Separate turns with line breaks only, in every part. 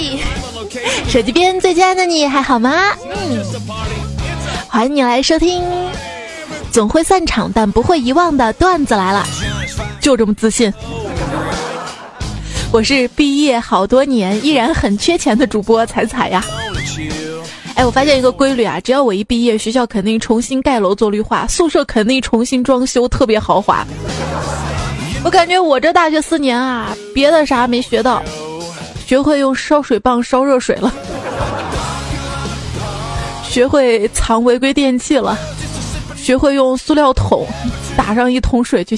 手机边最亲爱的你还好吗？嗯，欢迎你来收听。总会散场但不会遗忘的段子来了，就这么自信。我是毕业好多年依然很缺钱的主播彩彩呀。哎，我发现一个规律啊，只要我一毕业，学校肯定重新盖楼做绿化，宿舍肯定重新装修，特别豪华。我感觉我这大学四年啊，别的啥没学到，学会用烧水棒烧热水了，学会藏违规电器了。学会用塑料桶打上一桶水去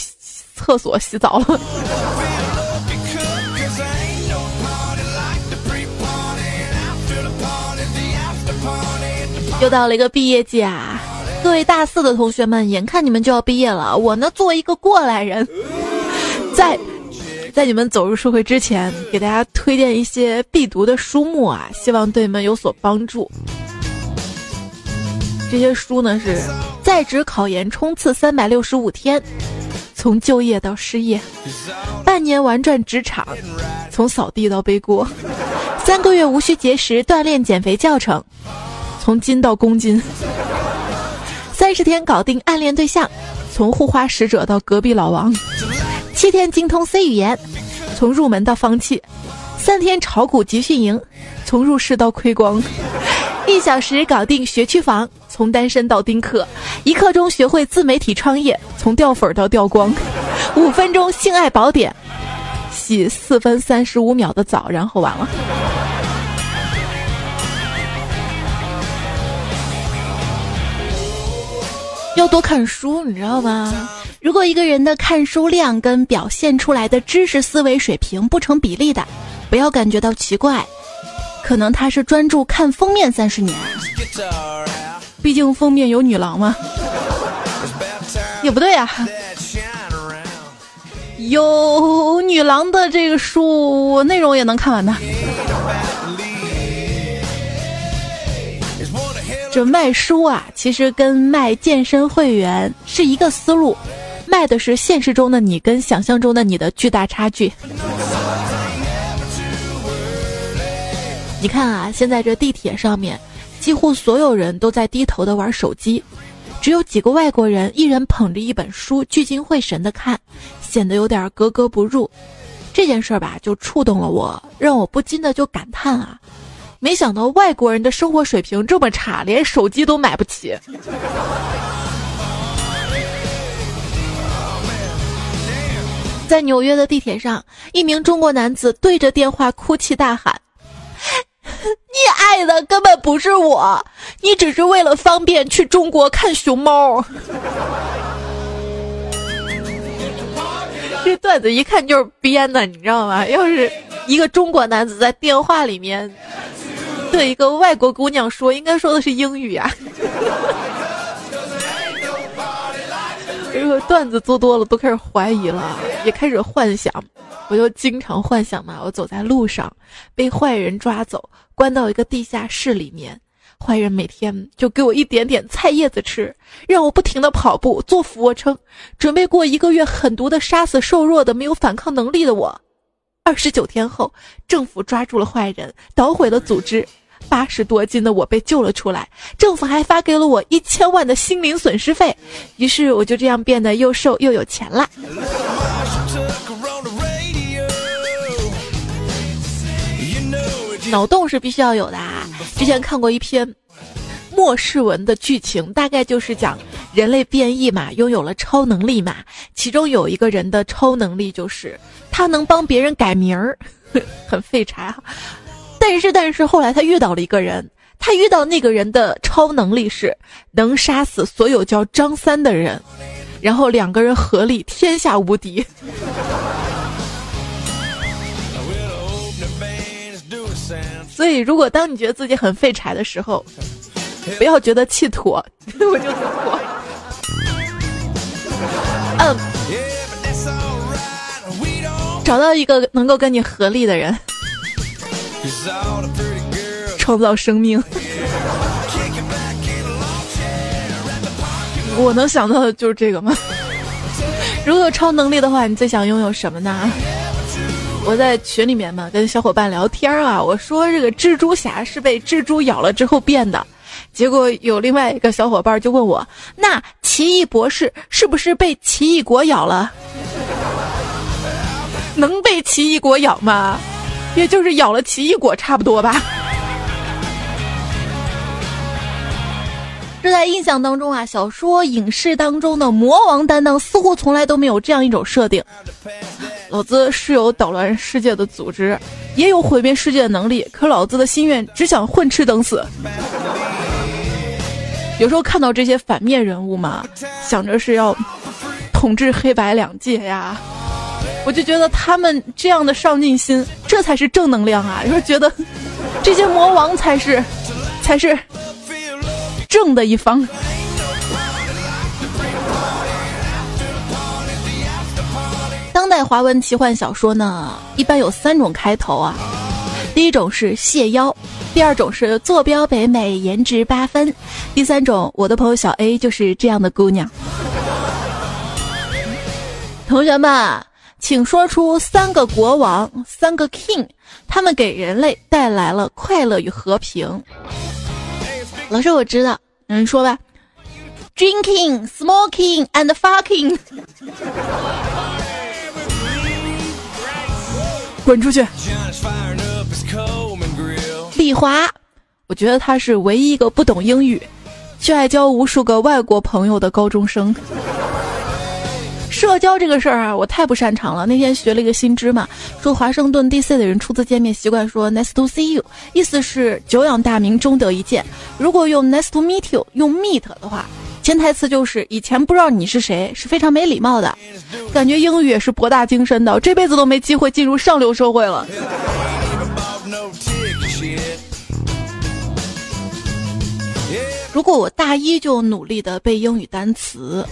厕所洗澡了。又到了一个毕业季啊！各位大四的同学们，眼看你们就要毕业了，我呢作为一个过来人，在在你们走入社会之前，给大家推荐一些必读的书目啊，希望对你们有所帮助。这些书呢是在职考研冲刺三百六十五天，从就业到失业，半年玩转职场，从扫地到背锅，三个月无需节食锻炼减肥教程，从斤到公斤，三十天搞定暗恋对象，从护花使者到隔壁老王，七天精通 C 语言，从入门到放弃，三天炒股集训营，从入市到亏光，一小时搞定学区房。从单身到丁克，一刻钟学会自媒体创业，从掉粉到掉光，五分钟性爱宝典，洗四分三十五秒的澡，然后完了。要多看书，你知道吗？如果一个人的看书量跟表现出来的知识思维水平不成比例的，不要感觉到奇怪，可能他是专注看封面三十年。毕竟封面有女郎吗？也不对啊，有女郎的这个书内容也能看完的。这卖书啊，其实跟卖健身会员是一个思路，卖的是现实中的你跟想象中的你的巨大差距。你看啊，现在这地铁上面。几乎所有人都在低头的玩手机，只有几个外国人一人捧着一本书，聚精会神的看，显得有点格格不入。这件事儿吧，就触动了我，让我不禁的就感叹啊，没想到外国人的生活水平这么差，连手机都买不起。在纽约的地铁上，一名中国男子对着电话哭泣大喊。你爱的根本不是我，你只是为了方便去中国看熊猫。这段子一看就是编的，你知道吗？要是一个中国男子在电话里面对一个外国姑娘说，应该说的是英语呀。这个段子做多了，都开始怀疑了，也开始幻想。我就经常幻想嘛，我走在路上，被坏人抓走，关到一个地下室里面，坏人每天就给我一点点菜叶子吃，让我不停的跑步做俯卧撑，准备过一个月狠毒的杀死瘦弱的没有反抗能力的我。二十九天后，政府抓住了坏人，捣毁了组织。八十多斤的我被救了出来，政府还发给了我一千万的心灵损失费，于是我就这样变得又瘦又有钱了。脑洞是必须要有的啊！之前看过一篇末世文的剧情，大概就是讲人类变异嘛，拥有了超能力嘛，其中有一个人的超能力就是他能帮别人改名儿，很废柴哈。但是，但是后来他遇到了一个人，他遇到那个人的超能力是能杀死所有叫张三的人，然后两个人合力天下无敌。所以，如果当你觉得自己很废柴的时候，不要觉得气妥，我就是妥。嗯，找到一个能够跟你合力的人。创造生命，我能想到的就是这个吗？如果有超能力的话，你最想拥有什么呢？我在群里面嘛，跟小伙伴聊天啊，我说这个蜘蛛侠是被蜘蛛咬了之后变的，结果有另外一个小伙伴就问我，那奇异博士是不是被奇异果咬了？能被奇异果咬吗？也就是咬了奇异果差不多吧。这在印象当中啊，小说、影视当中的魔王担当似乎从来都没有这样一种设定。老子是有捣乱世界的组织，也有毁灭世界的能力，可老子的心愿只想混吃等死。有时候看到这些反面人物嘛，想着是要统治黑白两界呀，我就觉得他们这样的上进心，这才是正能量啊！就是觉得这些魔王才是，才是。正的一方。当代华文奇幻小说呢，一般有三种开头啊。第一种是谢邀，第二种是坐标北美，颜值八分，第三种，我的朋友小 A 就是这样的姑娘。同学们，请说出三个国王，三个 king，他们给人类带来了快乐与和平。老师，我知道，你说吧。Drinking, smoking, and fucking。滚出去！李华，我觉得他是唯一一个不懂英语，却爱交无数个外国朋友的高中生。社交这个事儿啊，我太不擅长了。那天学了一个新知嘛，说华盛顿 D.C 的人初次见面习惯说 Nice to see you，意思是久仰大名，终得一见。如果用 Nice to meet you，用 meet 的话，潜台词就是以前不知道你是谁，是非常没礼貌的。感觉英语也是博大精深的，这辈子都没机会进入上流社会了。如果我大一就努力的背英语单词。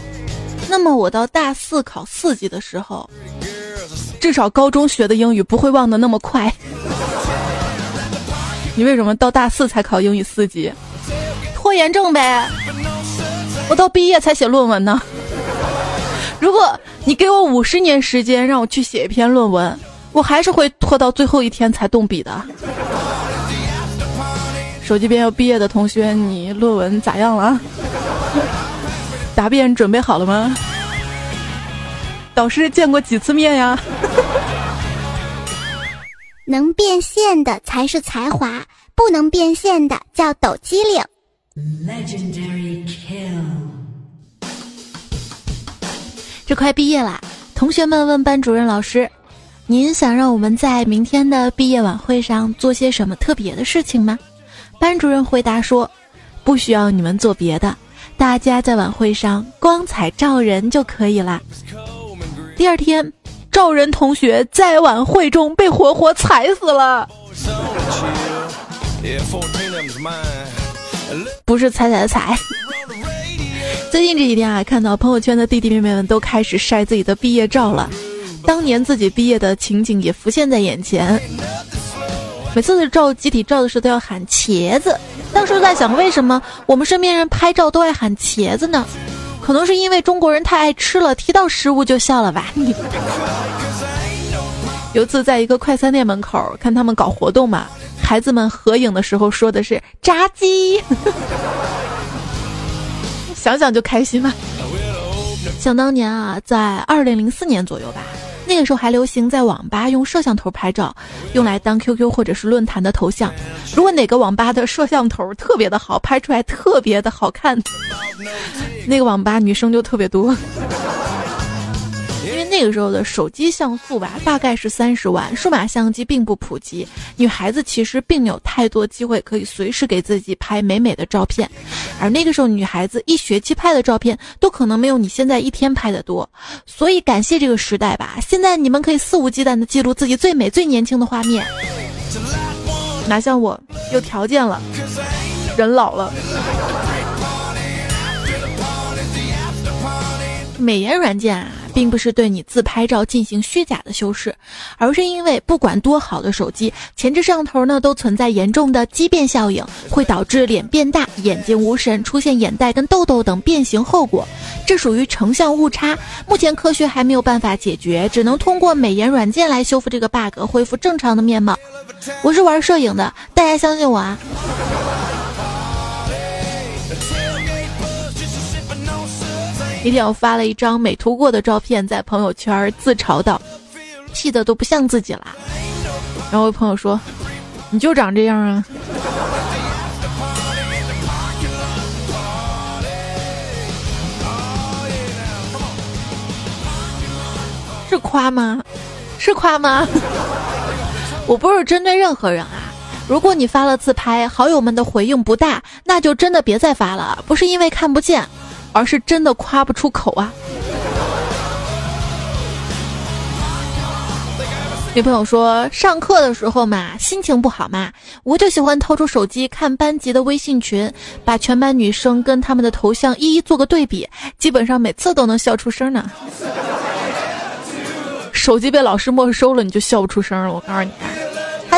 那么我到大四考四级的时候，至少高中学的英语不会忘得那么快。你为什么到大四才考英语四级？拖延症呗。我到毕业才写论文呢。如果你给我五十年时间让我去写一篇论文，我还是会拖到最后一天才动笔的。手机边要毕业的同学，你论文咋样了？答辩准备好了吗？导师见过几次面呀？
能变现的才是才华，不能变现的叫抖机灵。Legendary kill。
这快毕业啦，同学们问班主任老师：“您想让我们在明天的毕业晚会上做些什么特别的事情吗？”班主任回答说：“不需要你们做别的。”大家在晚会上光彩照人就可以了。第二天，赵仁同学在晚会中被活活踩死了。不是踩踩的踩。最近这几天啊，看到朋友圈的弟弟妹妹们都开始晒自己的毕业照了，当年自己毕业的情景也浮现在眼前。每次照集体照的时候都要喊茄子。当时在想，为什么我们身边人拍照都爱喊茄子呢？可能是因为中国人太爱吃了，提到食物就笑了吧。有次在一个快餐店门口看他们搞活动嘛，孩子们合影的时候说的是炸鸡，想想就开心嘛。想当年啊，在二零零四年左右吧。那个时候还流行在网吧用摄像头拍照，用来当 QQ 或者是论坛的头像。如果哪个网吧的摄像头特别的好，拍出来特别的好看，那个网吧女生就特别多。那个时候的手机像素吧，大概是三十万，数码相机并不普及，女孩子其实并没有太多机会可以随时给自己拍美美的照片，而那个时候女孩子一学期拍的照片都可能没有你现在一天拍的多，所以感谢这个时代吧，现在你们可以肆无忌惮的记录自己最美最年轻的画面，哪像我有条件了，人老了。美颜软件啊，并不是对你自拍照进行虚假的修饰，而是因为不管多好的手机，前置摄像头呢都存在严重的畸变效应，会导致脸变大、眼睛无神、出现眼袋跟痘痘等变形后果，这属于成像误差。目前科学还没有办法解决，只能通过美颜软件来修复这个 bug，恢复正常的面貌。我是玩摄影的，大家相信我啊！一天我发了一张美图过的照片在朋友圈，自嘲道：“P 的都不像自己了。”然后我朋友说：“你就长这样啊。”是夸吗？是夸吗？我不是针对任何人啊。如果你发了自拍，好友们的回应不大，那就真的别再发了。不是因为看不见。而是真的夸不出口啊！女朋友说，上课的时候嘛，心情不好嘛，我就喜欢掏出手机看班级的微信群，把全班女生跟他们的头像一一做个对比，基本上每次都能笑出声呢。手机被老师没收了，你就笑不出声了。我告诉你。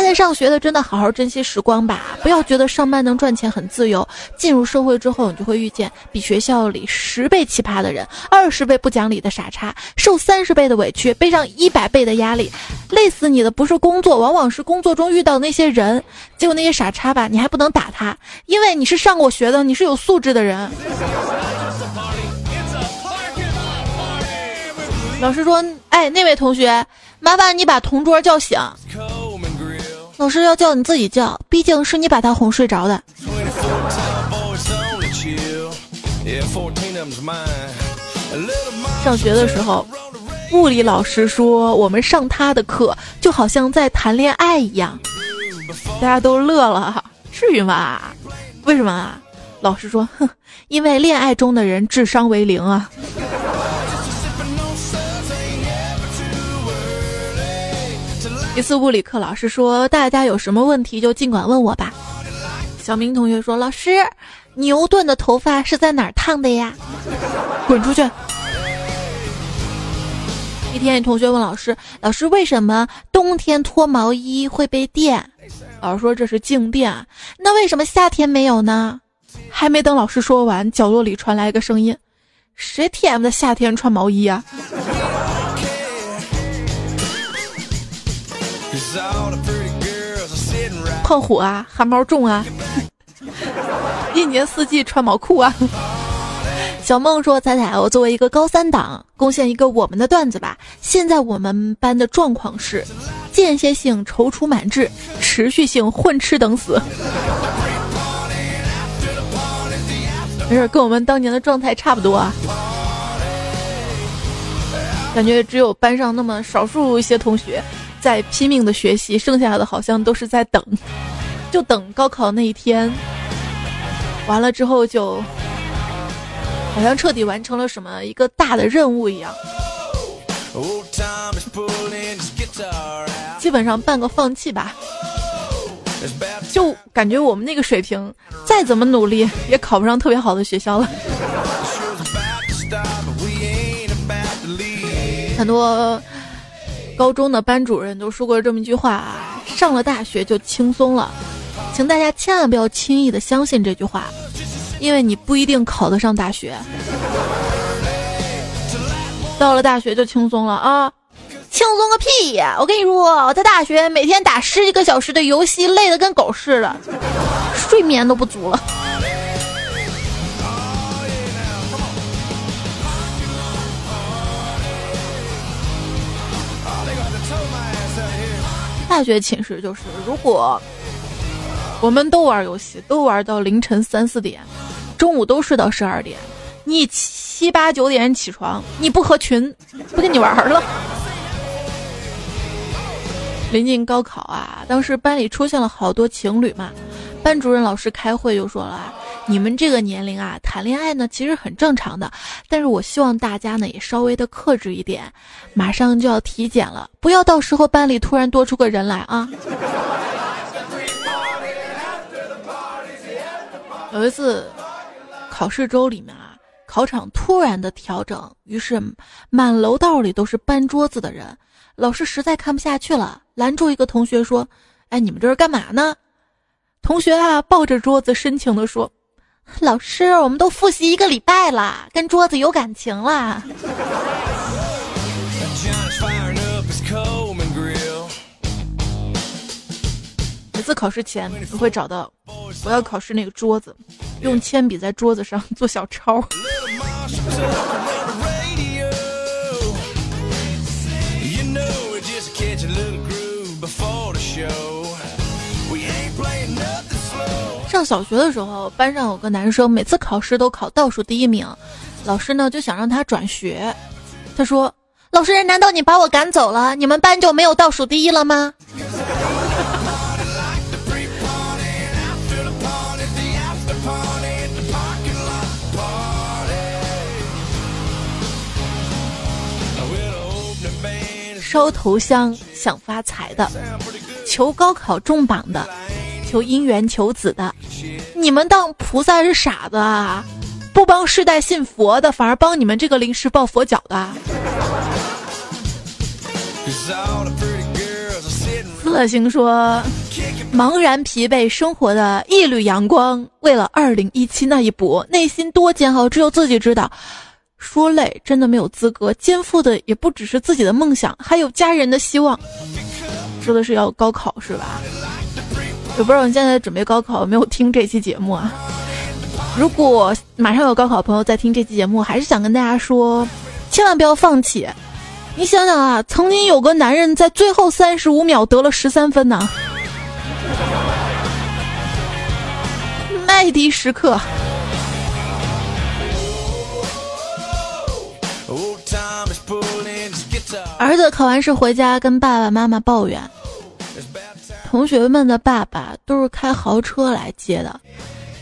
还在上学的，真的好好珍惜时光吧！不要觉得上班能赚钱很自由，进入社会之后，你就会遇见比学校里十倍奇葩的人，二十倍不讲理的傻叉，受三十倍的委屈，背上一百倍的压力，累死你的不是工作，往往是工作中遇到那些人。结果那些傻叉吧，你还不能打他，因为你是上过学的，你是有素质的人。老师说：“哎，那位同学，麻烦你把同桌叫醒。”老师要叫你自己叫，毕竟是你把他哄睡着的。上学的时候，物理老师说我们上他的课就好像在谈恋爱一样，大家都乐了。至于吗？为什么啊？老师说，哼，因为恋爱中的人智商为零啊。一次物理课，老师说：“大家有什么问题就尽管问我吧。”小明同学说：“老师，牛顿的头发是在哪儿烫的呀？”滚出去！一天，一同学问老师：“老师，为什么冬天脱毛衣会被电？”老师说：“这是静电。”那为什么夏天没有呢？还没等老师说完，角落里传来一个声音：“谁 TM 的夏天穿毛衣啊？”胖虎啊，汗毛重啊，一年四季穿毛裤啊。小梦说：“彩彩，我作为一个高三党，贡献一个我们的段子吧。现在我们班的状况是：间歇性踌躇满志，持续性混吃等死。没事，跟我们当年的状态差不多啊。感觉只有班上那么少数一些同学。”在拼命的学习，剩下的好像都是在等，就等高考那一天。完了之后，就好像彻底完成了什么一个大的任务一样。基本上半个放弃吧，就感觉我们那个水平，再怎么努力也考不上特别好的学校了。很多。高中的班主任都说过这么一句话啊：上了大学就轻松了，请大家千万不要轻易的相信这句话，因为你不一定考得上大学。到了大学就轻松了啊？轻松个屁呀！我跟你说，我在大学每天打十几个小时的游戏，累得跟狗似的，睡眠都不足了。大学寝室就是，如果我们都玩游戏，都玩到凌晨三四点，中午都睡到十二点，你七八九点起床，你不合群，不跟你玩了。临近高考啊，当时班里出现了好多情侣嘛，班主任老师开会就说了啊。你们这个年龄啊，谈恋爱呢其实很正常的，但是我希望大家呢也稍微的克制一点。马上就要体检了，不要到时候班里突然多出个人来啊！有一次考试周里面啊，考场突然的调整，于是满楼道里都是搬桌子的人。老师实在看不下去了，拦住一个同学说：“哎，你们这是干嘛呢？”同学啊，抱着桌子深情地说：“老师，我们都复习一个礼拜了，跟桌子有感情了。”每次考试前，我会找到我要考试那个桌子，用铅笔在桌子上做小抄。小学的时候，班上有个男生，每次考试都考倒数第一名，老师呢就想让他转学。他说：“老师，难道你把我赶走了？你们班就没有倒数第一了吗？”烧头香想发财的，求高考中榜的。求姻缘求子的，你们当菩萨是傻子啊？不帮世代信佛的，反而帮你们这个临时抱佛脚的。乐星说：“茫然疲惫生活的一缕阳光，为了二零一七那一搏，内心多煎熬，只有自己知道。说累，真的没有资格肩负的也不只是自己的梦想，还有家人的希望。说的是要高考是吧？”也不知道你现在准备高考有没有听这期节目啊？如果马上有高考朋友在听这期节目，还是想跟大家说，千万不要放弃。你想想啊，曾经有个男人在最后三十五秒得了十三分呢。麦迪时刻。儿子考完试回家，跟爸爸妈妈抱怨。同学们的爸爸都是开豪车来接的，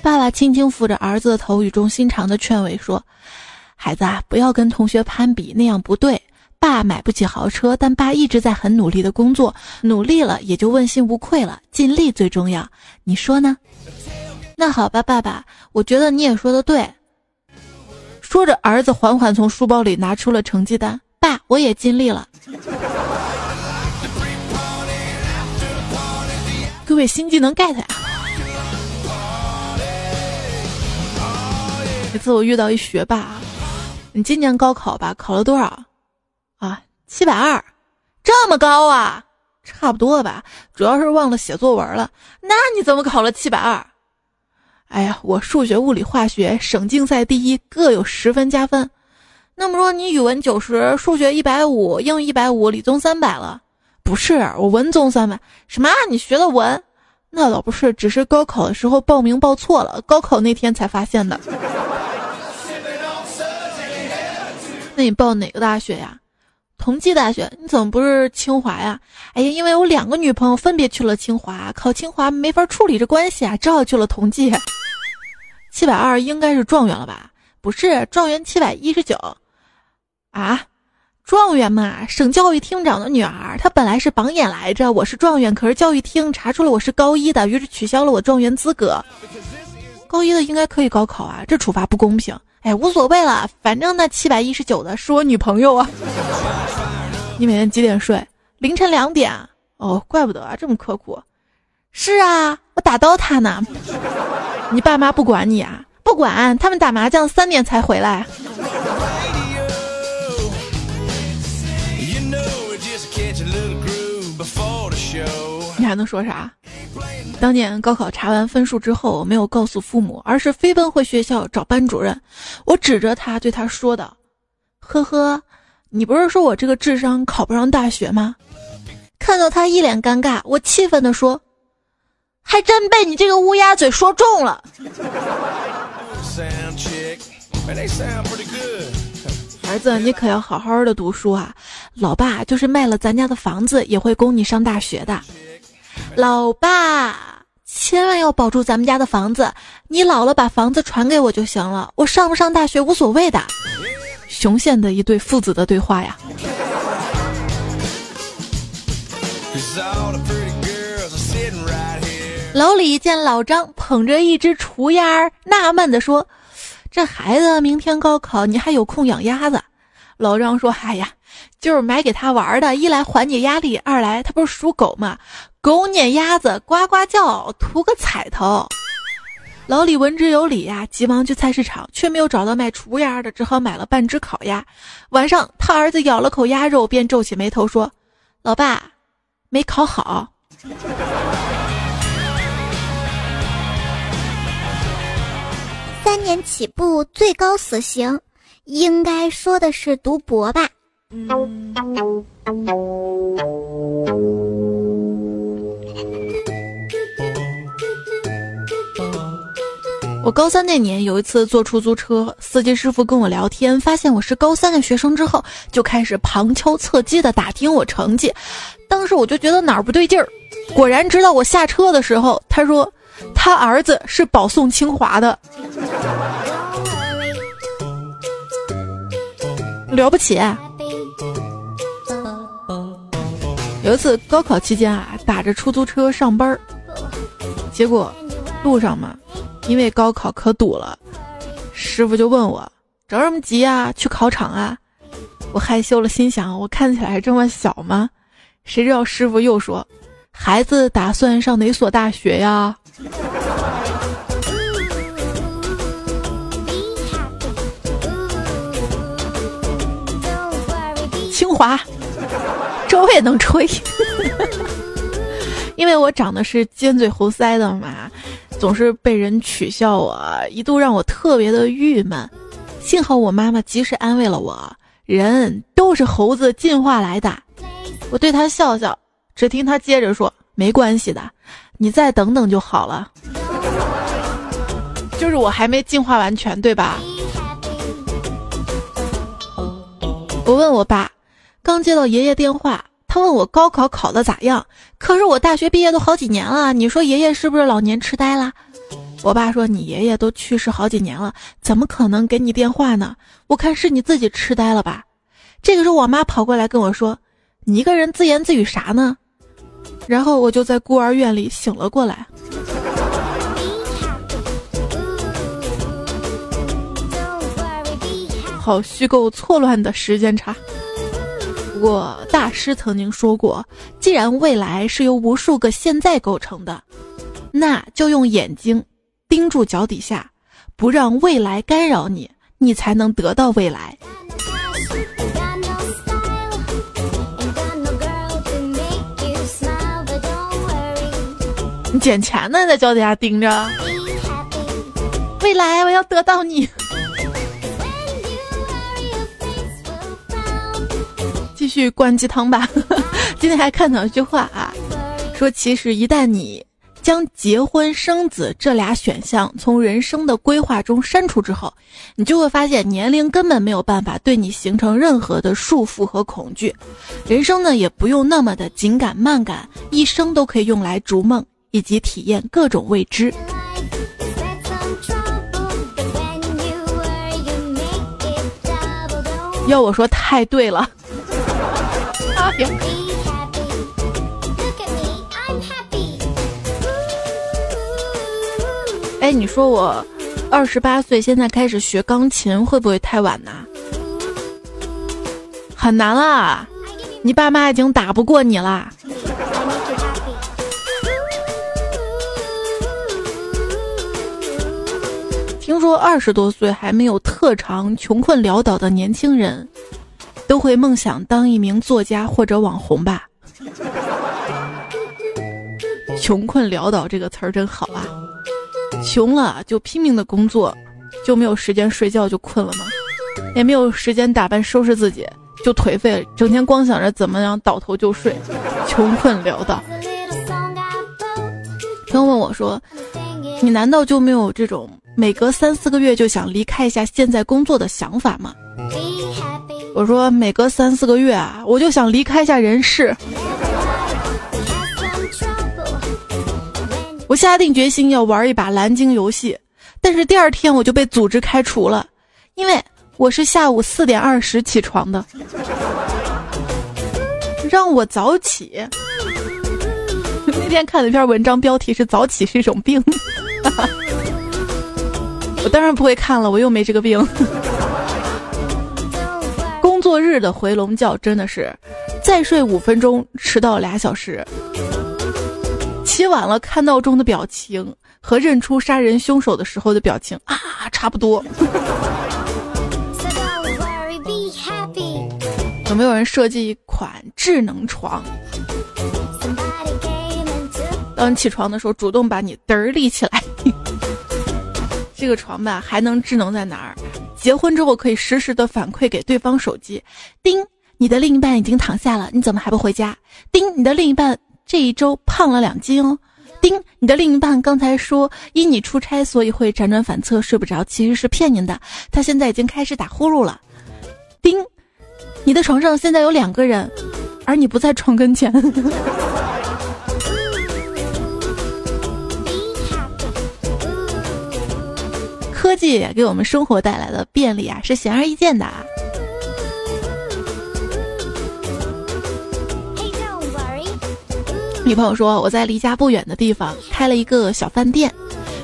爸爸轻轻抚着儿子的头，语重心长的劝慰说：“孩子啊，不要跟同学攀比，那样不对。爸买不起豪车，但爸一直在很努力的工作，努力了也就问心无愧了。尽力最重要，你说呢？”那好吧，爸爸，我觉得你也说的对。说着，儿子缓缓从书包里拿出了成绩单，爸，我也尽力了。各位新技能 get 呀！每次我遇到一学霸，你今年高考吧，考了多少？啊，七百二，这么高啊？差不多吧，主要是忘了写作文了。那你怎么考了七百二？哎呀，我数学、物理、化学省竞赛第一，各有十分加分。那么说你语文九十，数学一百五，英语一百五，理综三百了。不是我文综三百，什么？你学的文？那倒不是，只是高考的时候报名报错了，高考那天才发现的。那你报哪个大学呀？同济大学？你怎么不是清华呀？哎呀，因为我两个女朋友分别去了清华，考清华没法处理这关系啊，只好去了同济。七百二应该是状元了吧？不是，状元七百一十九。啊？状元嘛，省教育厅长的女儿，她本来是榜眼来着。我是状元，可是教育厅查出了我是高一的，于是取消了我状元资格。高一的应该可以高考啊，这处罚不公平。哎，无所谓了，反正那七百一十九的是我女朋友啊。你每天几点睡？凌晨两点。哦，怪不得啊，这么刻苦。是啊，我打刀他呢。你爸妈不管你啊？不管，他们打麻将三点才回来。还能说啥？当年高考查完分数之后，我没有告诉父母，而是飞奔回学校找班主任。我指着他对他说道：“呵呵，你不是说我这个智商考不上大学吗？”看到他一脸尴尬，我气愤地说：“还真被你这个乌鸦嘴说中了。”儿子，你可要好好的读书啊！老爸就是卖了咱家的房子，也会供你上大学的。老爸，千万要保住咱们家的房子。你老了把房子传给我就行了，我上不上大学无所谓的。雄县的一对父子的对话呀。老李见老张捧着一只雏鸭儿，纳闷地说：“这孩子明天高考，你还有空养鸭子？老张说：“哎呀，就是买给他玩的，一来缓解压力，二来他不是属狗嘛，狗撵鸭子呱呱叫，图个彩头。”老李闻之有理呀，急忙去菜市场，却没有找到卖雏鸭的，只好买了半只烤鸭。晚上，他儿子咬了口鸭肉，便皱起眉头说：“老爸，没烤好。”
三年起步最高死刑，应该说的是读博吧。
我高三那年有一次坐出租车，司机师傅跟我聊天，发现我是高三的学生之后，就开始旁敲侧击的打听我成绩。当时我就觉得哪儿不对劲儿，果然直到我下车的时候，他说。他儿子是保送清华的，了不起。有一次高考期间啊，打着出租车上班儿，结果路上嘛，因为高考可堵了，师傅就问我着什么急啊？去考场啊？我害羞了，心想我看起来这么小吗？谁知道师傅又说，孩子打算上哪所大学呀？清华，这我 也能吹，因为我长得是尖嘴猴腮的嘛，总是被人取笑我，一度让我特别的郁闷。幸好我妈妈及时安慰了我，人都是猴子进化来的。我对她笑笑，只听她接着说：“没关系的。”你再等等就好了，就是我还没进化完全，对吧？我问我爸，刚接到爷爷电话，他问我高考考的咋样？可是我大学毕业都好几年了，你说爷爷是不是老年痴呆啦？我爸说你爷爷都去世好几年了，怎么可能给你电话呢？我看是你自己痴呆了吧。这个时候我妈跑过来跟我说，你一个人自言自语啥呢？然后我就在孤儿院里醒了过来。好虚构错乱的时间差。不过大师曾经说过，既然未来是由无数个现在构成的，那就用眼睛盯住脚底下，不让未来干扰你，你才能得到未来。你捡钱呢，在脚底下盯着。未来我要得到你。继续灌鸡汤吧。今天还看到一句话啊，说其实一旦你将结婚生子这俩选项从人生的规划中删除之后，你就会发现年龄根本没有办法对你形成任何的束缚和恐惧，人生呢也不用那么的紧赶慢赶，一生都可以用来逐梦。以及体验各种未知。要我说，太对了。哎，你说我二十八岁现在开始学钢琴，会不会太晚呢？很难啊，你爸妈已经打不过你啦。听说二十多岁还没有特长、穷困潦倒的年轻人，都会梦想当一名作家或者网红吧？穷困潦倒这个词儿真好啊！穷了就拼命的工作，就没有时间睡觉就困了吗？也没有时间打扮收拾自己就颓废，整天光想着怎么样倒头就睡，穷困潦倒。朋友问我说：“你难道就没有这种？”每隔三四个月就想离开一下现在工作的想法吗？我说每隔三四个月啊，我就想离开一下人世。我下定决心要玩一把蓝鲸游戏，但是第二天我就被组织开除了，因为我是下午四点二十起床的，让我早起。那天看了一篇文章，标题是“早起是一种病”。我当然不会看了，我又没这个病。工作日的回笼觉真的是，再睡五分钟迟到俩小时。起晚了看闹钟的表情和认出杀人凶手的时候的表情啊差不多。有没有人设计一款智能床？当你起床的时候，主动把你嘚儿立起来。这个床吧，还能智能在哪儿？结婚之后可以实时的反馈给对方手机。叮，你的另一半已经躺下了，你怎么还不回家？叮，你的另一半这一周胖了两斤哦。叮，你的另一半刚才说因你出差所以会辗转反侧睡不着，其实是骗您的。他现在已经开始打呼噜了。叮，你的床上现在有两个人，而你不在床跟前。科技给我们生活带来的便利啊，是显而易见的。女朋友说：“我在离家不远的地方开了一个小饭店，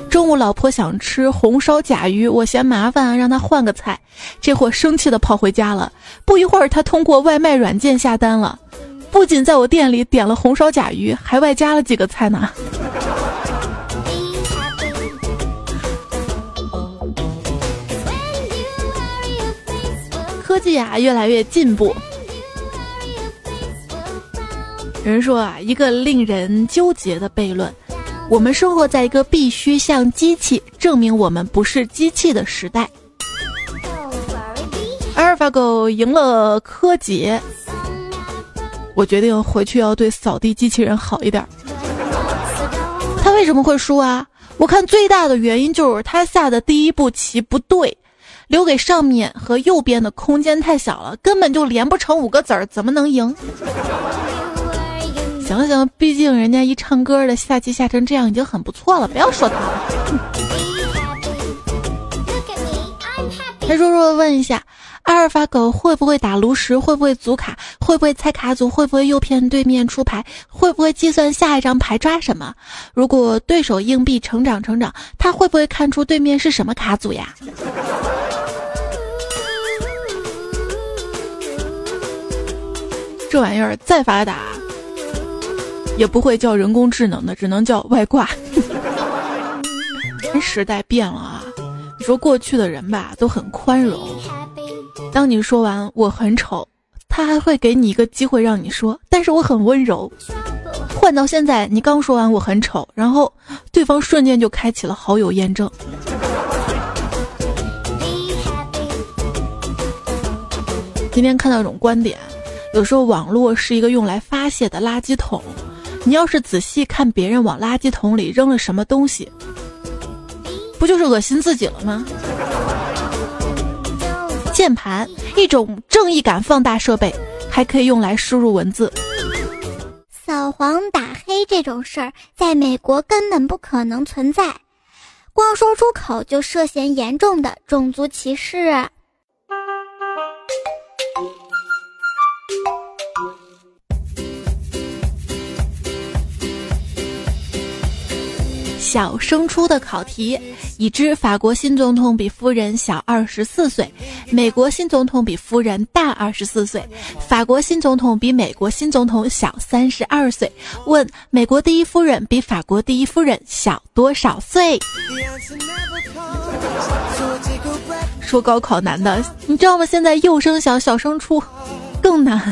中午老婆想吃红烧甲鱼，我嫌麻烦，让她换个菜。这货生气的跑回家了。不一会儿，他通过外卖软件下单了，不仅在我店里点了红烧甲鱼，还外加了几个菜呢。”科技啊，越来越进步。有人说啊，一个令人纠结的悖论：我们生活在一个必须向机器证明我们不是机器的时代。阿尔法狗赢了柯洁，我决定回去要对扫地机器人好一点。他为什么会输啊？我看最大的原因就是他下的第一步棋不对。留给上面和右边的空间太小了，根本就连不成五个子儿，怎么能赢？想想，毕竟人家一唱歌的下棋下成这样已经很不错了，不要说他了。他弱弱的问一下：阿尔法狗会不会打炉石？会不会组卡？会不会猜卡组？会不会诱骗对面出牌？会不会计算下一张牌抓什么？如果对手硬币成长成长，他会不会看出对面是什么卡组呀？这玩意儿再发达，也不会叫人工智能的，只能叫外挂。时代变了啊！你说过去的人吧，都很宽容。当你说完我很丑，他还会给你一个机会让你说，但是我很温柔。换到现在，你刚说完我很丑，然后对方瞬间就开启了好友验证。今天看到一种观点。有时候网络是一个用来发泄的垃圾桶，你要是仔细看别人往垃圾桶里扔了什么东西，不就是恶心自己了吗？键盘，一种正义感放大设备，还可以用来输入文字。
扫黄打黑这种事儿，在美国根本不可能存在，光说出口就涉嫌严重的种族歧视。
小升初的考题：已知法国新总统比夫人小二十四岁，美国新总统比夫人大二十四岁，法国新总统比美国新总统小三十二岁。问：美国第一夫人比法国第一夫人小多少岁？说高考难的，你知道吗？现在幼升小、小升初更难。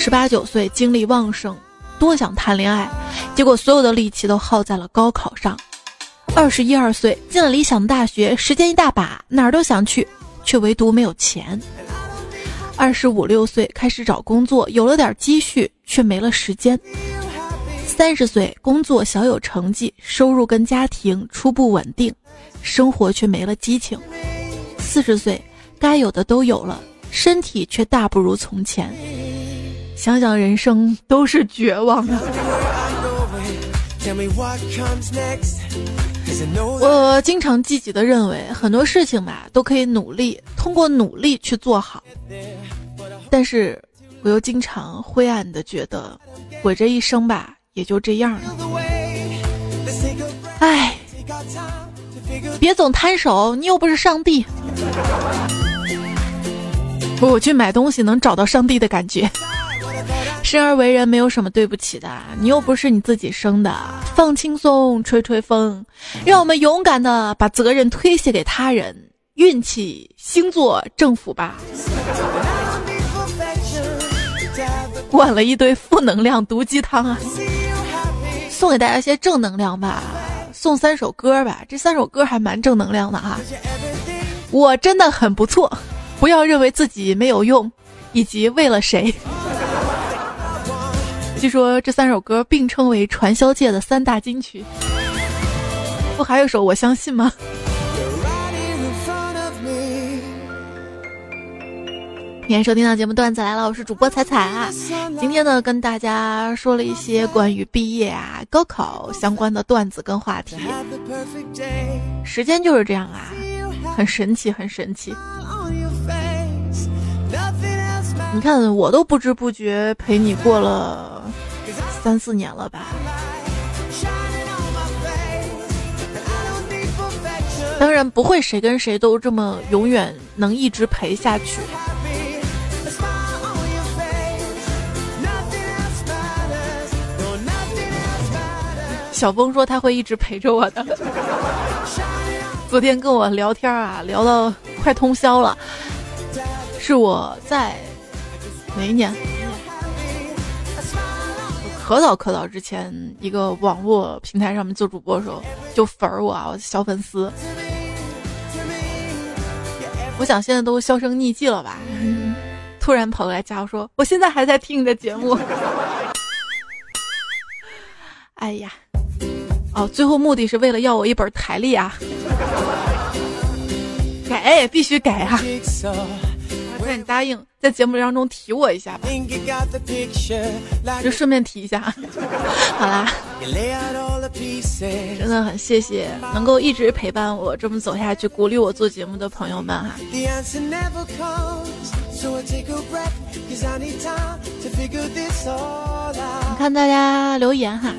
十八九岁，精力旺盛，多想谈恋爱，结果所有的力气都耗在了高考上。二十一二岁，进了理想的大学，时间一大把，哪儿都想去，却唯独没有钱。二十五六岁，开始找工作，有了点积蓄，却没了时间。三十岁，工作小有成绩，收入跟家庭初步稳定，生活却没了激情。四十岁，该有的都有了。身体却大不如从前，想想人生都是绝望的。我经常积极的认为，很多事情吧都可以努力，通过努力去做好。但是，我又经常灰暗的觉得，我这一生吧也就这样了。哎别总摊手，你又不是上帝。我去买东西能找到上帝的感觉。生而为人没有什么对不起的，你又不是你自己生的，放轻松，吹吹风，让我们勇敢的把责任推卸给他人，运气、星座、政府吧。灌了一堆负能量毒鸡汤啊！送给大家一些正能量吧，送三首歌吧，这三首歌还蛮正能量的哈。我真的很不错，不要认为自己没有用，以及为了谁。据说这三首歌并称为传销界的三大金曲，不还有首我相信吗？欢迎收听到节目段子来了，我是主播彩彩啊。今天呢，跟大家说了一些关于毕业啊、高考相关的段子跟话题。时间就是这样啊，很神奇，很神奇。你看，我都不知不觉陪你过了三四年了吧？当然不会，谁跟谁都这么永远能一直陪下去。小峰说他会一直陪着我的。昨天跟我聊天啊，聊到快通宵了，是我在。哪一年？可早可早之前，一个网络平台上面做主播的时候就粉儿我啊，我小粉丝。我想现在都销声匿迹了吧？突然跑过来加我说，我现在还在听你的节目。哎呀，哦，最后目的是为了要我一本台历啊！改，必须改啊！那你答应在节目当中提我一下吧，就顺便提一下。好啦，真的很谢谢能够一直陪伴我这么走下去、鼓励我做节目的朋友们哈。你看大家留言哈，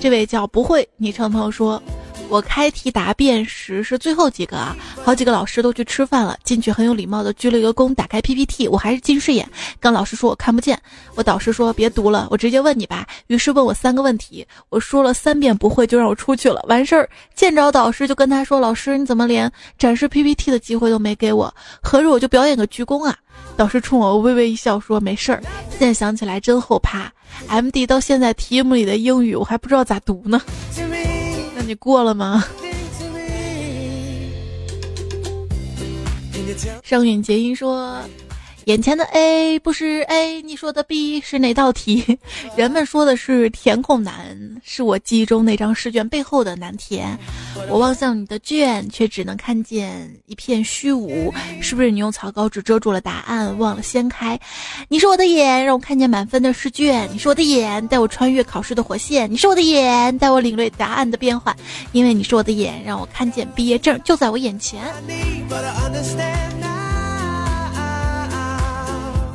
这位叫不会昵称朋友说。我开题答辩时是最后几个啊，好几个老师都去吃饭了，进去很有礼貌的鞠了一个躬，打开 PPT，我还是近视眼，跟老师说我看不见，我导师说别读了，我直接问你吧，于是问我三个问题，我说了三遍不会就让我出去了，完事儿见着导师就跟他说，老师你怎么连展示 PPT 的机会都没给我，合着我就表演个鞠躬啊？导师冲我微微一笑说没事儿，现在想起来真后怕，MD 到现在题目里的英语我还不知道咋读呢。你过了吗？上韵结音说。眼前的 A 不是 A，你说的 B 是哪道题？人们说的是填空难，是我记忆中那张试卷背后的难填。我望向你的卷，却只能看见一片虚无。是不是你用草稿纸遮住了答案，忘了掀开？你是我的眼，让我看见满分的试卷。你是我的眼，带我穿越考试的火线。你是我的眼，带我领略答案的变幻。因为你是我的眼，让我看见毕业证就在我眼前。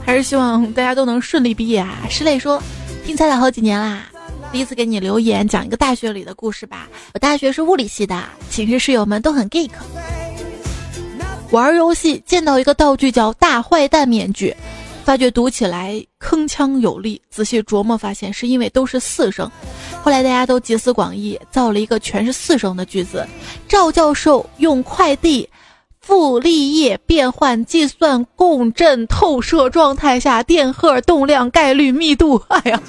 还是希望大家都能顺利毕业啊！石磊说：“听彩彩好几年啦，第一次给你留言，讲一个大学里的故事吧。我大学是物理系的，寝室室友们都很 geek。玩游戏见到一个道具叫大坏蛋面具，发觉读起来铿锵有力。仔细琢磨发现是因为都是四声。后来大家都集思广益，造了一个全是四声的句子：赵教授用快递。”傅立叶变换计算共振透射状态下电荷动量概率密度。哎呀，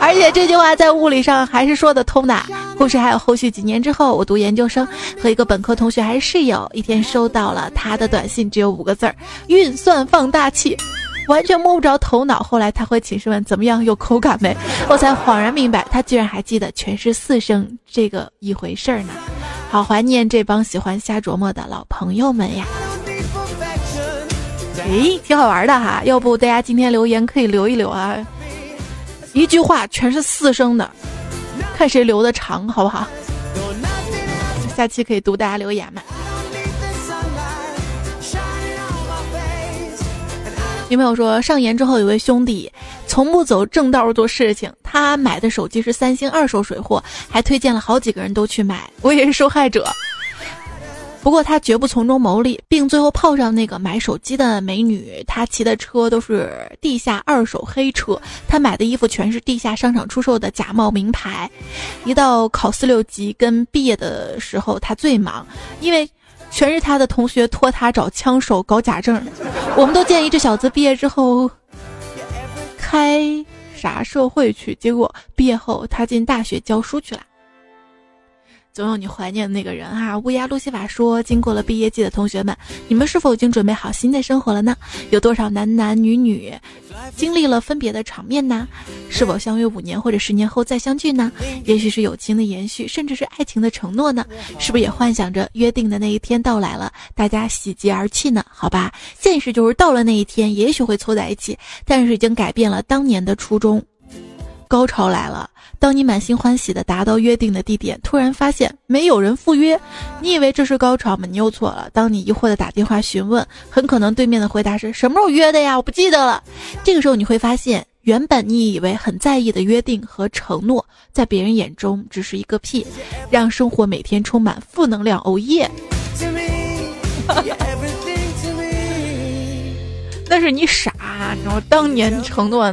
而且这句话在物理上还是说得通的。故事还有后续。几年之后，我读研究生，和一个本科同学还是室友。一天收到了他的短信，只有五个字儿：运算放大器，完全摸不着头脑。后来他回寝室问怎么样，有口感没？我才恍然明白，他居然还记得全是四声这个一回事儿呢。好怀念这帮喜欢瞎琢磨的老朋友们呀！诶，挺好玩的哈，要不大家今天留言可以留一留啊？一句话全是四声的，看谁留的长，好不好？下期可以读大家留言嘛？女朋友说，上研之后有位兄弟从不走正道做事情，他买的手机是三星二手水货，还推荐了好几个人都去买，我也是受害者。不过他绝不从中牟利，并最后泡上那个买手机的美女。他骑的车都是地下二手黑车，他买的衣服全是地下商场出售的假冒名牌。一到考四六级跟毕业的时候，他最忙，因为全是他的同学托他找枪手搞假证。我们都建议这小子毕业之后开啥社会去，结果毕业后他进大学教书去了。总有你怀念的那个人哈。乌鸦路西法说：“经过了毕业季的同学们，你们是否已经准备好新的生活了呢？有多少男男女女经历了分别的场面呢？是否相约五年或者十年后再相聚呢？也许是友情的延续，甚至是爱情的承诺呢？是不是也幻想着约定的那一天到来了，大家喜极而泣呢？好吧，现实就是到了那一天，也许会凑在一起，但是已经改变了当年的初衷。高潮来了。”当你满心欢喜的达到约定的地点，突然发现没有人赴约，你以为这是高潮吗？你又错了。当你疑惑的打电话询问，很可能对面的回答是什么时候约的呀？我不记得了。这个时候你会发现，原本你以为很在意的约定和承诺，在别人眼中只是一个屁，让生活每天充满负能量。哦耶！那是你 傻，然后当年承诺。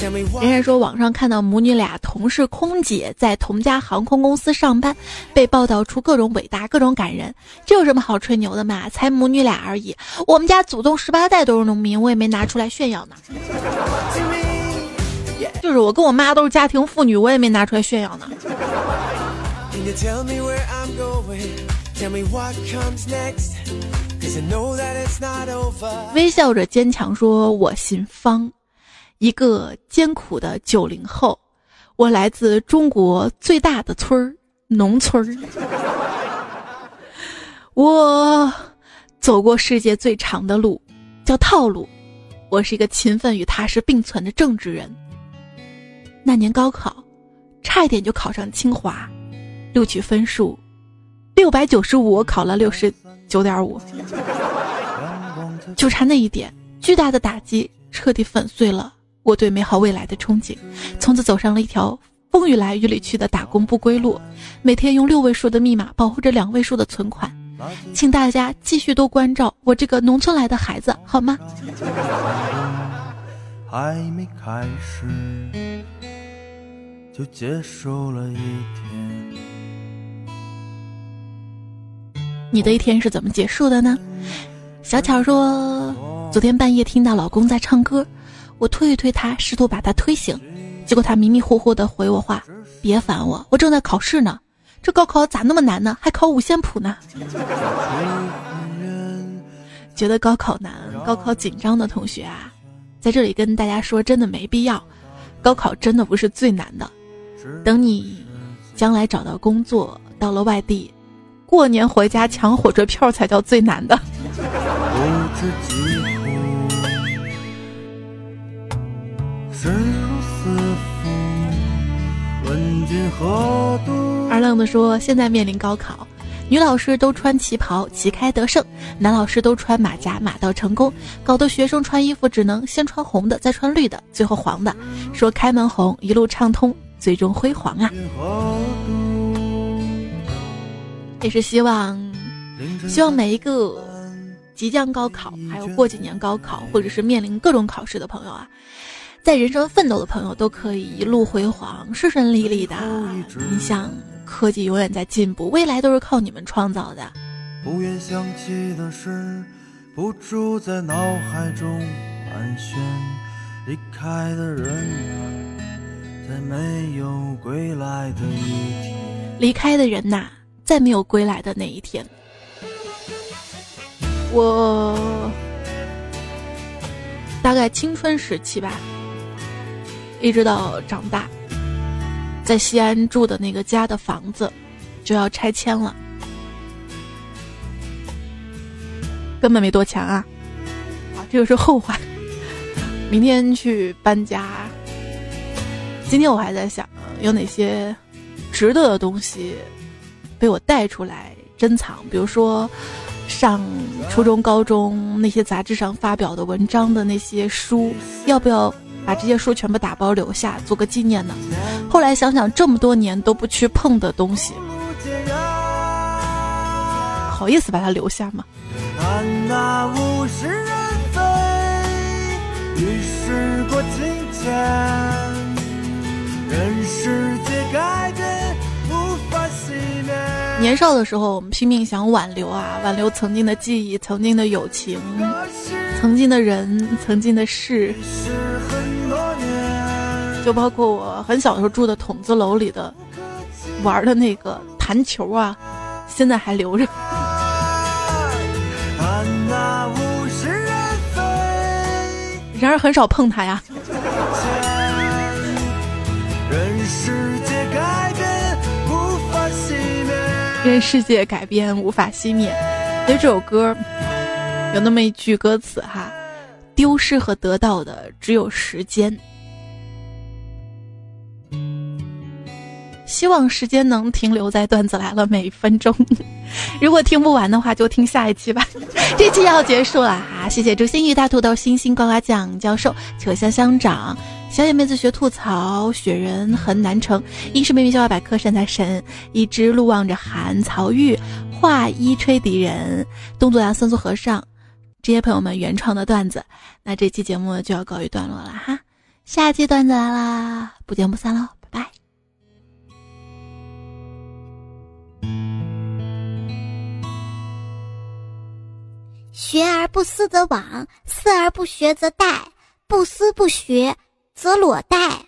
人家说，网上看到母女俩同是空姐，在同家航空公司上班，被报道出各种伟大、各种感人。这有什么好吹牛的嘛？才母女俩而已。我们家祖宗十八代都是农民，我也没拿出来炫耀呢。就是我跟我妈都是家庭妇女，我也没拿出来炫耀呢。微笑着坚强说：“我姓方。”一个艰苦的九零后，我来自中国最大的村儿——农村儿。我走过世界最长的路，叫套路。我是一个勤奋与踏实并存的正直人。那年高考，差一点就考上清华，录取分数六百九十五，我考了六十九点五，就差那一点，巨大的打击彻底粉碎了。我对美好未来的憧憬，从此走上了一条风雨来雨里去的打工不归路。每天用六位数的密码保护着两位数的存款，请大家继续多关照我这个农村来的孩子，好吗？还没开始，就结束了一天。你的一天是怎么结束的呢？小巧说，昨天半夜听到老公在唱歌。我推一推他，试图把他推醒，结果他迷迷糊糊的回我话：“别烦我，我正在考试呢。这高考咋那么难呢？还考五线谱呢？”觉得高考难、高考紧张的同学啊，在这里跟大家说，真的没必要。高考真的不是最难的，等你将来找到工作，到了外地，过年回家抢火车票才叫最难的。二愣子说：“现在面临高考，女老师都穿旗袍，旗开得胜；男老师都穿马甲，马到成功。搞得学生穿衣服只能先穿红的，再穿绿的，最后黄的。说开门红，一路畅通，最终辉煌啊！也是希望，希望每一个即将高考，还有过几年高考，或者是面临各种考试的朋友啊。”在人生奋斗的朋友都可以一路辉煌、顺顺利利的。你想，科技永远在进步，未来都是靠你们创造的。不愿想起的事，不住在脑海中盘旋。离开的人啊，在没有归来的一天。离开的人呐，在没有归来的那一天。我大概青春时期吧。一直到长大，在西安住的那个家的房子就要拆迁了，根本没多强啊！啊，这个是后话。明天去搬家。今天我还在想，有哪些值得的东西被我带出来珍藏，比如说上初中、高中那些杂志上发表的文章的那些书，要不要把这些书全部打包留下，做个纪念呢？后来想想，这么多年都不去碰的东西，好意思把它留下吗？年少的时候，我们拼命想挽留啊，挽留曾经的记忆、曾经的友情、曾经的人、曾经的事。就包括我很小的时候住的筒子楼里的玩的那个弹球啊，现在还留着。然而很少碰它呀。任世界改变无法熄灭，任世界改变无法熄灭。所以这首歌有那么一句歌词哈：丢失和得到的只有时间。希望时间能停留在段子来了每一分钟。如果听不完的话，就听下一期吧。这期要结束了哈，谢谢朱心怡、大土豆、星星、呱呱酱教授、秋香香长、小野妹子学吐槽、雪人很难成、英式妹妹笑话百科、善财神、一只鹿望着寒、曹玉、画衣吹笛人、东左阳、三足和尚这些朋友们原创的段子。那这期节目就要告一段落了哈，下期段子来啦，不见不散喽。
拜拜学而不思则罔，思而不学则殆，不思不学则裸殆。